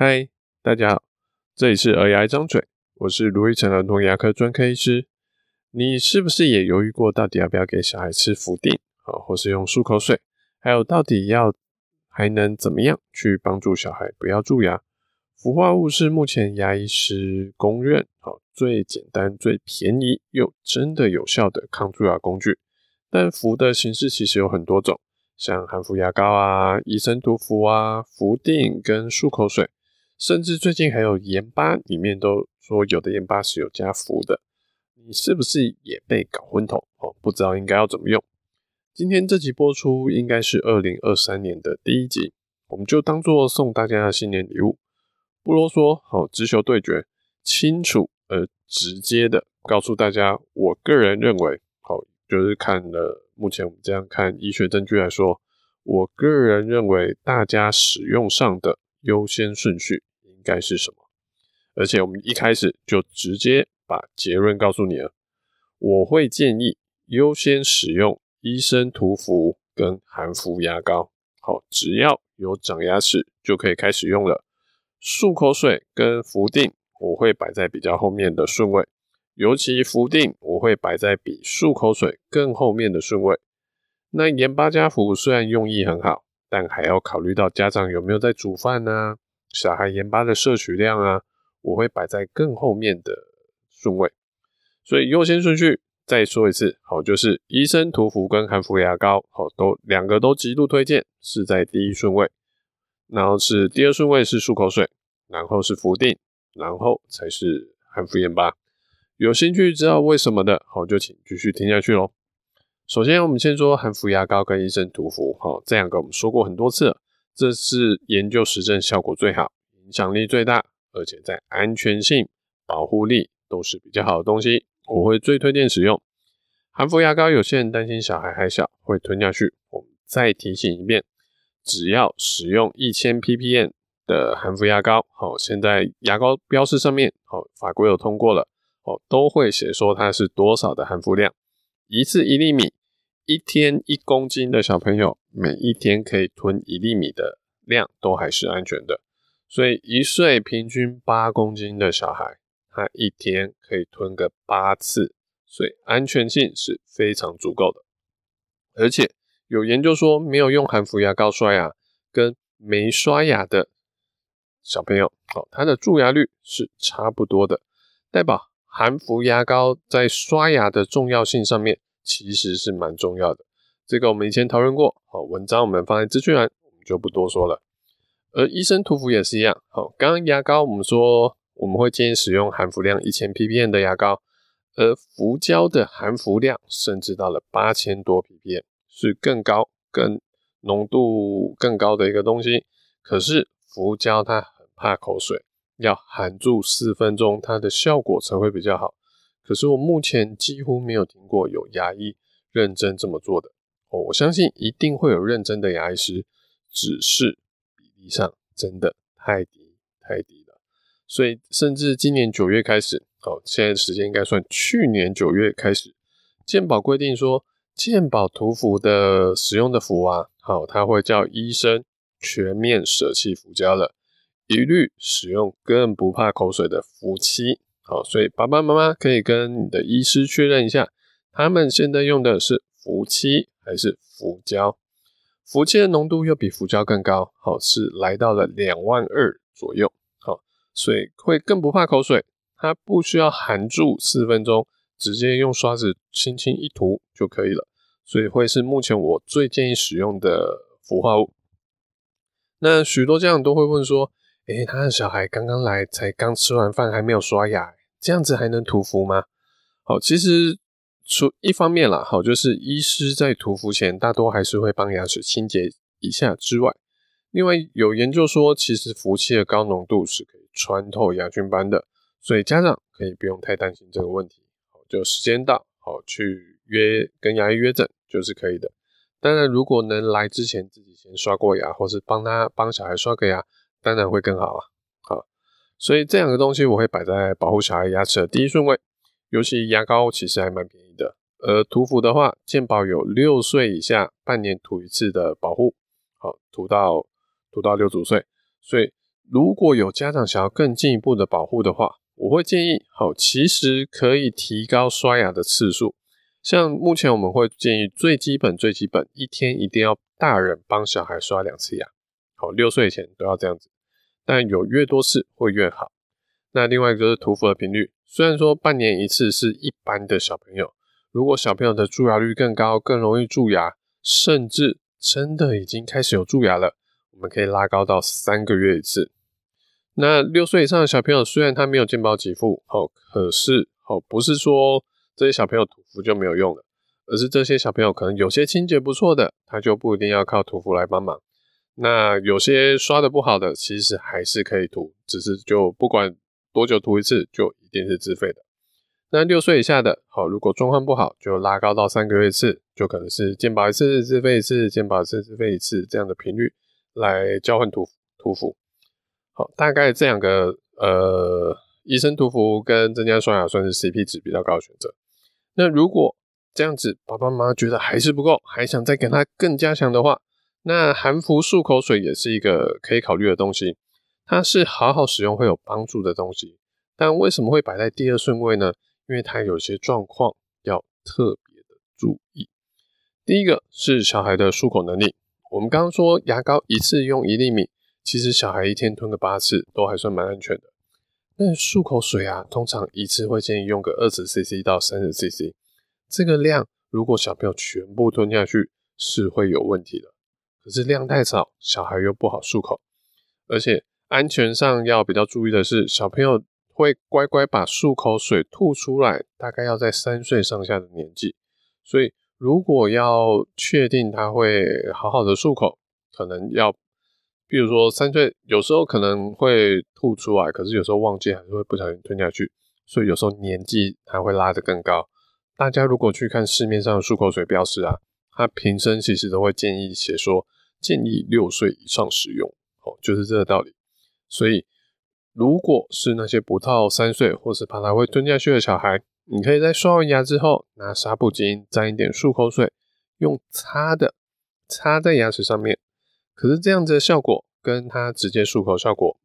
嗨，大家好，这里是儿牙一张嘴，我是卢玉成儿童牙科专科医师。你是不是也犹豫过，到底要不要给小孩吃氟定啊，或是用漱口水？还有，到底要还能怎么样去帮助小孩不要蛀牙？氟化物是目前牙医师公认啊最简单、最便宜又真的有效的抗蛀牙工具。但氟的形式其实有很多种，像含氟牙膏啊、医生涂氟啊、氟定跟漱口水。甚至最近还有盐巴，里面都说有的盐巴是有加氟的，你是不是也被搞昏头哦？不知道应该要怎么用？今天这集播出应该是二零二三年的第一集，我们就当做送大家的新年礼物。不啰嗦，好，直球对决，清楚而直接的告诉大家，我个人认为，好，就是看了目前我们这样看医学证据来说，我个人认为大家使用上的优先顺序应。该是什么？而且我们一开始就直接把结论告诉你了。我会建议优先使用医生涂氟跟含氟牙膏。好，只要有长牙齿就可以开始用了。漱口水跟氟定我会摆在比较后面的顺位，尤其氟定我会摆在比漱口水更后面的顺位。那盐巴加氟虽然用意很好，但还要考虑到家长有没有在煮饭呢、小孩盐巴的摄取量啊，我会摆在更后面的顺位，所以优先顺序再说一次，好，就是医生涂氟跟含氟牙膏，好，都两个都极度推荐是在第一顺位，然后是第二顺位是漱口水，然后是氟定，然后才是含氟盐巴。有兴趣知道为什么的，好，就请继续听下去喽。首先，我们先说含氟牙膏跟医生涂氟，好，这两个我们说过很多次。这是研究实证效果最好、影响力最大，而且在安全性、保护力都是比较好的东西。我会最推荐使用含氟牙膏。有些人担心小孩还小会吞下去，我们再提醒一遍：只要使用一千 ppm 的含氟牙膏，好，现在牙膏标示上面，好，法规有通过了，哦，都会写说它是多少的含氟量，一次一粒米。一天一公斤的小朋友，每一天可以吞一粒米的量都还是安全的。所以一岁平均八公斤的小孩，他一天可以吞个八次，所以安全性是非常足够的。而且有研究说，没有用含氟牙膏刷牙跟没刷牙的小朋友，哦，他的蛀牙率是差不多的，代表含氟牙膏在刷牙的重要性上面。其实是蛮重要的，这个我们以前讨论过，好，文章我们放在资讯栏，我们就不多说了。而医生涂氟也是一样，好，刚刚牙膏我们说我们会建议使用含氟量一千 ppm 的牙膏，而氟胶的含氟量甚至到了八千多 ppm，是更高、更浓度更高的一个东西。可是氟胶它很怕口水，要含住四分钟，它的效果才会比较好。可是我目前几乎没有听过有牙医认真这么做的哦，我相信一定会有认真的牙医师，只是比例上真的太低太低了。所以甚至今年九月开始，哦，现在时间应该算去年九月开始，健保规定说，健保涂氟的使用的氟啊，好，他会叫医生全面舍弃氟胶了，一律使用更不怕口水的氟漆。好，所以爸爸妈妈可以跟你的医师确认一下，他们现在用的是氟漆还是氟胶？氟漆的浓度又比氟胶更高，好，是来到了两万二左右。好，所以会更不怕口水，它不需要含住四分钟，直接用刷子轻轻一涂就可以了。所以会是目前我最建议使用的氟化物。那许多家长都会问说，诶，他的小孩刚刚来，才刚吃完饭，还没有刷牙。这样子还能涂氟吗？好，其实除一方面啦，好，就是医师在涂氟前，大多还是会帮牙齿清洁一下之外，另外有研究说，其实氟气的高浓度是可以穿透牙菌斑的，所以家长可以不用太担心这个问题。好，就时间到，好，去约跟牙医约诊就是可以的。当然，如果能来之前自己先刷过牙，或是帮他帮小孩刷个牙，当然会更好啊。所以这两个东西我会摆在保护小孩牙齿的第一顺位，尤其牙膏其实还蛮便宜的。而涂氟的话，健保有六岁以下半年涂一次的保护，好，涂到涂到六周岁。所以如果有家长想要更进一步的保护的话，我会建议，好，其实可以提高刷牙的次数。像目前我们会建议最基本、最基本，一天一定要大人帮小孩刷两次牙，好，六岁以前都要这样子。但有越多次会越好。那另外一个就是涂氟的频率，虽然说半年一次是一般的小朋友，如果小朋友的蛀牙率更高，更容易蛀牙，甚至真的已经开始有蛀牙了，我们可以拉高到三个月一次。那六岁以上的小朋友，虽然他没有健保给付，哦，可是哦，不是说这些小朋友涂氟就没有用了，而是这些小朋友可能有些清洁不错的，他就不一定要靠涂氟来帮忙。那有些刷的不好的，其实还是可以涂，只是就不管多久涂一次，就一定是自费的。那六岁以下的，好，如果状况不好，就拉高到三个月一次，就可能是健保一次自费一次，健保一次自费一次这样的频率来交换涂涂氟。好，大概这两个呃，医生涂氟跟增加刷牙算是 CP 值比较高的选择。那如果这样子，爸爸妈妈觉得还是不够，还想再给他更加强的话，那含氟漱口水也是一个可以考虑的东西。它是好好使用会有帮助的东西，但为什么会摆在第二顺位呢？因为它有些状况要特别的注意。第一个是小孩的漱口能力，我们刚刚说牙膏一次用一粒米。其实小孩一天吞个八次都还算蛮安全的。但漱口水啊，通常一次会建议用个二十 CC 到三十 CC，这个量如果小朋友全部吞下去是会有问题的。可是量太少，小孩又不好漱口，而且安全上要比较注意的是，小朋友会乖乖把漱口水吐出来，大概要在三岁上下的年纪。所以如果要确定他会好好的漱口，可能要。比如说三岁，有时候可能会吐出来，可是有时候忘记还是会不小心吞下去，所以有时候年纪还会拉得更高。大家如果去看市面上的漱口水标识啊，它瓶身其实都会建议写说建议六岁以上使用，哦，就是这个道理。所以如果是那些不到三岁或是怕他会吞下去的小孩，你可以在刷完牙之后拿纱布巾沾一点漱口水，用擦的擦在牙齿上面。可是这样子的效果跟他直接漱口效果，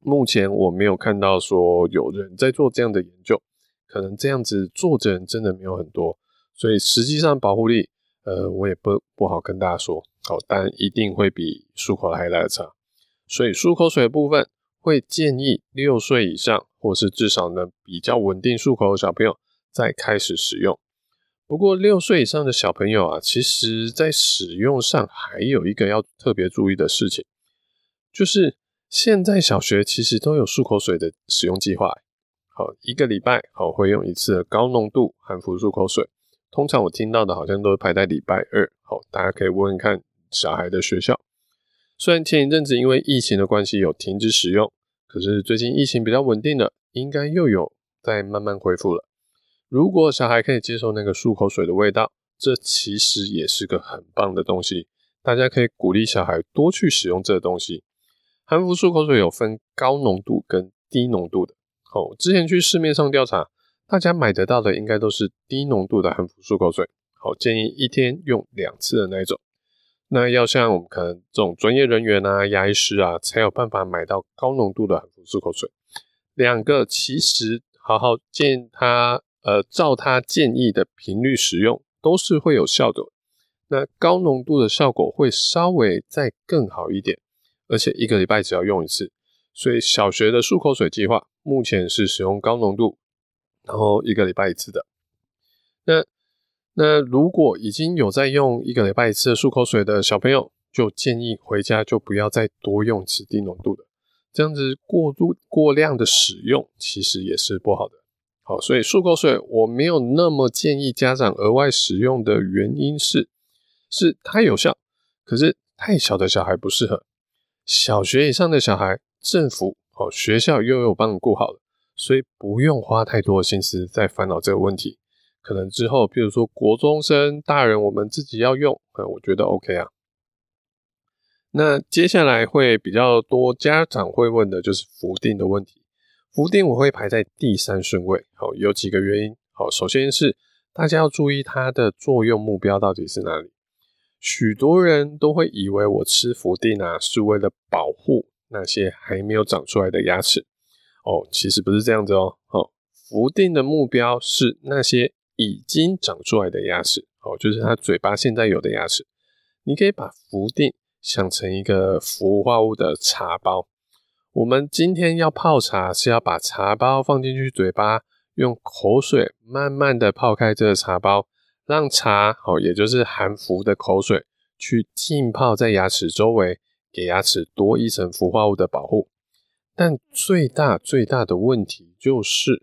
目前我没有看到说有人在做这样的研究，可能这样子做的人真的没有很多，所以实际上保护力，呃，我也不不好跟大家说，好，但一定会比漱口还来得差。所以漱口水的部分会建议六岁以上，或是至少能比较稳定漱口的小朋友再开始使用。不过六岁以上的小朋友啊，其实在使用上还有一个要特别注意的事情，就是现在小学其实都有漱口水的使用计划。好，一个礼拜好会用一次高浓度含氟漱口水，通常我听到的好像都是排在礼拜二。好，大家可以问问看小孩的学校。虽然前一阵子因为疫情的关系有停止使用，可是最近疫情比较稳定了，应该又有在慢慢恢复了。如果小孩可以接受那个漱口水的味道，这其实也是个很棒的东西。大家可以鼓励小孩多去使用这个东西。含氟漱口水有分高浓度跟低浓度的。哦，之前去市面上调查，大家买得到的应该都是低浓度的含氟漱口水。好，建议一天用两次的那一种。那要像我们可能这种专业人员啊、牙医师啊，才有办法买到高浓度的含氟漱口水。两个其实好好建议他。呃，照他建议的频率使用都是会有效的。那高浓度的效果会稍微再更好一点，而且一个礼拜只要用一次。所以小学的漱口水计划目前是使用高浓度，然后一个礼拜一次的。那那如果已经有在用一个礼拜一次的漱口水的小朋友，就建议回家就不要再多用指定浓度的，这样子过度过量的使用其实也是不好的。好，所以漱口水我没有那么建议家长额外使用的原因是，是它有效，可是太小的小孩不适合。小学以上的小孩，政府哦学校又有帮你顾好了，所以不用花太多心思在烦恼这个问题。可能之后，比如说国中生、大人，我们自己要用，嗯，我觉得 OK 啊。那接下来会比较多家长会问的就是氟定的问题。氟定我会排在第三顺位，好，有几个原因。好，首先是大家要注意它的作用目标到底是哪里。许多人都会以为我吃氟定啊是为了保护那些还没有长出来的牙齿。哦，其实不是这样子哦。哦，氟定的目标是那些已经长出来的牙齿。哦，就是他嘴巴现在有的牙齿。你可以把氟定想成一个氟化物的茶包。我们今天要泡茶，是要把茶包放进去嘴巴，用口水慢慢的泡开这个茶包，让茶，哦，也就是含氟的口水，去浸泡在牙齿周围，给牙齿多一层氟化物的保护。但最大最大的问题就是，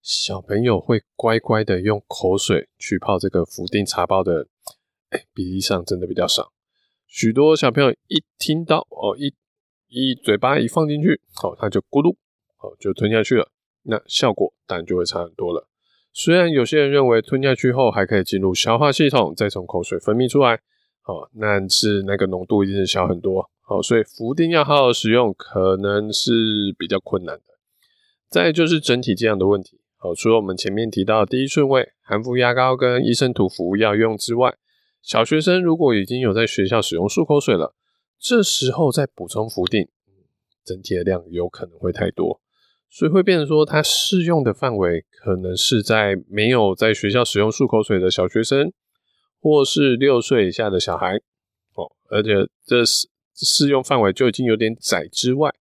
小朋友会乖乖的用口水去泡这个氟定茶包的，比例上真的比较少。许多小朋友一听到哦，一一嘴巴一放进去，哦，他就咕噜，哦，就吞下去了。那效果当然就会差很多了。虽然有些人认为吞下去后还可以进入消化系统，再从口水分泌出来，哦，但是那个浓度一定是小很多。哦，所以氟定要好好使用，可能是比较困难的。再就是整体剂量的问题。哦，除了我们前面提到第一顺位含氟牙膏跟医生涂氟要用之外，小学生如果已经有在学校使用漱口水了，这时候再补充氟定，整体的量有可能会太多，所以会变成说它适用的范围可能是在没有在学校使用漱口水的小学生，或是六岁以下的小孩。哦，而且这是。适用范围就已经有点窄之外，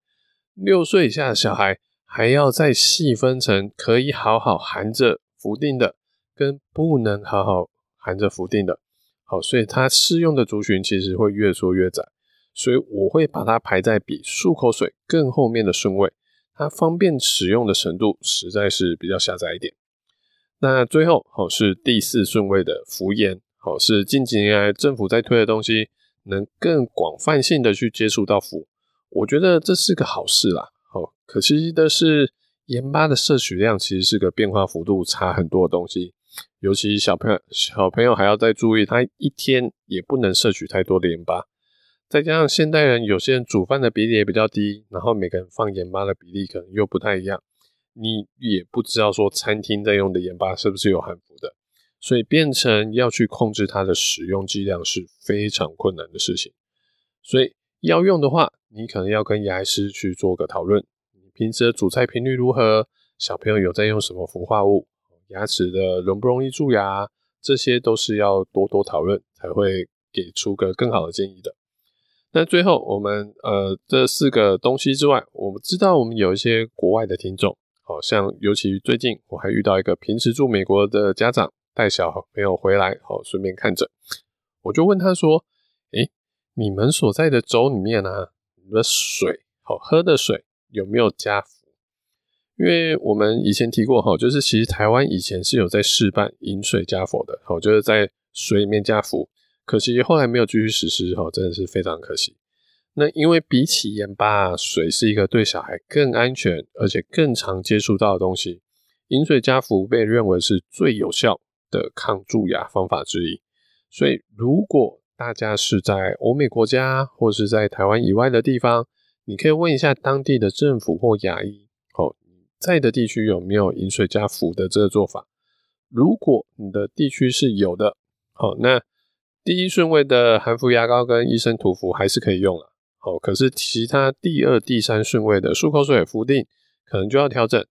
六岁以下的小孩还要再细分成可以好好含着氟定的，跟不能好好含着氟定的。好，所以它适用的族群其实会越缩越窄，所以我会把它排在比漱口水更后面的顺位，它方便使用的程度实在是比较狭窄一点。那最后，好，是第四顺位的氟盐，好，是近几年来政府在推的东西。能更广泛性的去接触到氟，我觉得这是个好事啦。好，可惜的是盐巴的摄取量其实是个变化幅度差很多的东西，尤其小朋友小朋友还要再注意，他一天也不能摄取太多的盐巴。再加上现代人有些人煮饭的比例也比较低，然后每个人放盐巴的比例可能又不太一样，你也不知道说餐厅在用的盐巴是不是有含氟的。所以变成要去控制它的使用剂量是非常困难的事情。所以要用的话，你可能要跟牙医师去做个讨论。你平时的煮菜频率如何？小朋友有在用什么氟化物？牙齿的容不容易蛀牙？这些都是要多多讨论，才会给出个更好的建议的。那最后，我们呃这四个东西之外，我们知道我们有一些国外的听众，好像尤其最近我还遇到一个平时住美国的家长。带小朋友回来，好，顺便看诊。我就问他说：“诶，你们所在的州里面啊，你们的水，好喝的水有没有加氟？因为我们以前提过，哈，就是其实台湾以前是有在试办饮水加氟的，好，就是在水里面加氟。可惜后来没有继续实施，哈，真的是非常可惜。那因为比起盐巴，水是一个对小孩更安全，而且更常接触到的东西。饮水加氟被认为是最有效的抗蛀牙方法之一，所以如果大家是在欧美国家或是在台湾以外的地方，你可以问一下当地的政府或牙医，哦，在的地区有没有饮水加氟的这个做法？如果你的地区是有的，好，那第一顺位的含氟牙膏跟医生涂氟还是可以用了，好，可是其他第二、第三顺位的漱口水、氟定可能就要调整。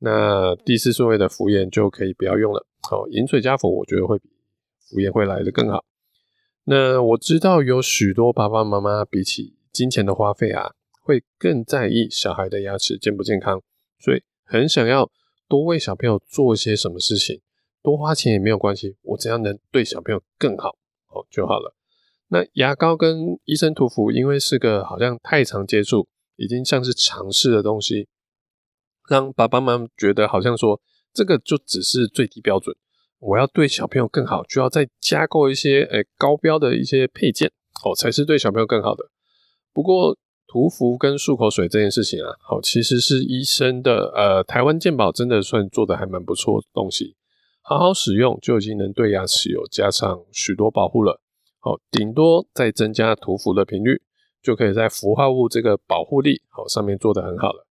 那第四顺位的氟盐就可以不要用了。好，饮水加氟，我觉得会比氟盐会来得更好。那我知道有许多爸爸妈妈比起金钱的花费啊，会更在意小孩的牙齿健不健康，所以很想要多为小朋友做些什么事情，多花钱也没有关系，我只要能对小朋友更好，哦就好了。那牙膏跟医生涂氟，因为是个好像太常接触，已经像是常识的东西。让爸爸妈妈觉得好像说，这个就只是最低标准，我要对小朋友更好，就要再加购一些诶、高标的一些配件，哦，才是对小朋友更好的。不过涂氟跟漱口水这件事情啊，好，其实是医生的呃台湾健保真的算做的还蛮不错的东西，好好使用就已经能对牙齿有加上许多保护了。好，顶多再增加涂氟的频率，就可以在氟化物这个保护力好上面做得很好了。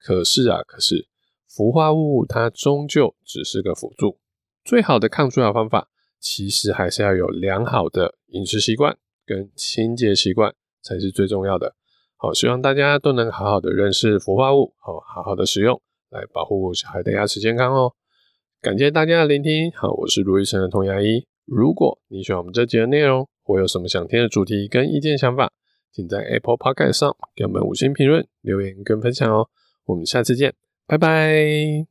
可是啊，可是氟化物它终究只是个辅助，最好的抗蛀牙方法其实还是要有良好的饮食习惯跟清洁习惯才是最重要的。好，希望大家都能好好的认识氟化物，好，好好的使用，来保护小孩的牙齿健康哦。感谢大家的聆听，好，我是卢医生的童牙医。如果你喜欢我们这集的内容，或有什么想听的主题跟意见想法，请在 Apple Podcast 上给我们五星评论、留言跟分享哦。我们下次见，拜拜。